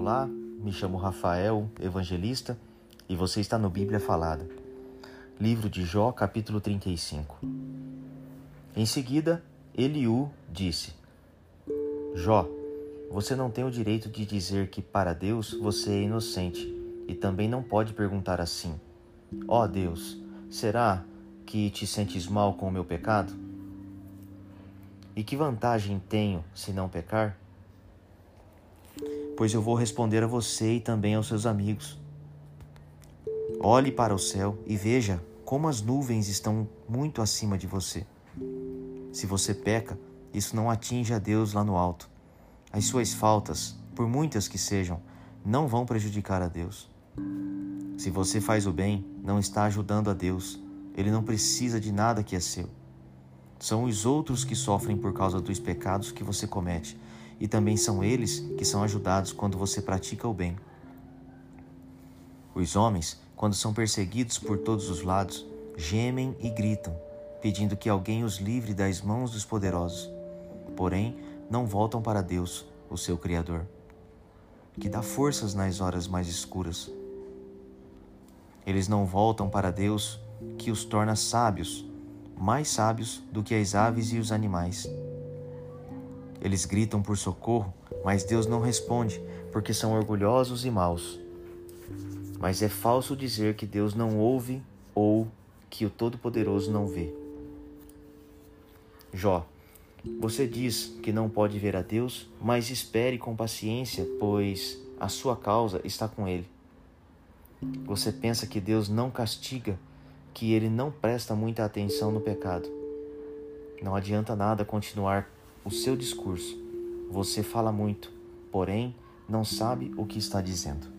Olá, me chamo Rafael, evangelista, e você está no Bíblia Falada. Livro de Jó, capítulo 35. Em seguida, Eliú disse: Jó, você não tem o direito de dizer que para Deus você é inocente, e também não pode perguntar assim: Ó oh Deus, será que te sentes mal com o meu pecado? E que vantagem tenho se não pecar? Pois eu vou responder a você e também aos seus amigos. Olhe para o céu e veja como as nuvens estão muito acima de você. Se você peca, isso não atinge a Deus lá no alto. As suas faltas, por muitas que sejam, não vão prejudicar a Deus. Se você faz o bem, não está ajudando a Deus. Ele não precisa de nada que é seu. São os outros que sofrem por causa dos pecados que você comete, e também são eles que são ajudados quando você pratica o bem. Os homens, quando são perseguidos por todos os lados, gemem e gritam, pedindo que alguém os livre das mãos dos poderosos. Porém, não voltam para Deus, o seu Criador, que dá forças nas horas mais escuras. Eles não voltam para Deus, que os torna sábios, mais sábios do que as aves e os animais. Eles gritam por socorro, mas Deus não responde, porque são orgulhosos e maus. Mas é falso dizer que Deus não ouve ou que o Todo-Poderoso não vê. Jó, você diz que não pode ver a Deus, mas espere com paciência, pois a sua causa está com Ele. Você pensa que Deus não castiga que ele não presta muita atenção no pecado. Não adianta nada continuar o seu discurso. Você fala muito, porém não sabe o que está dizendo.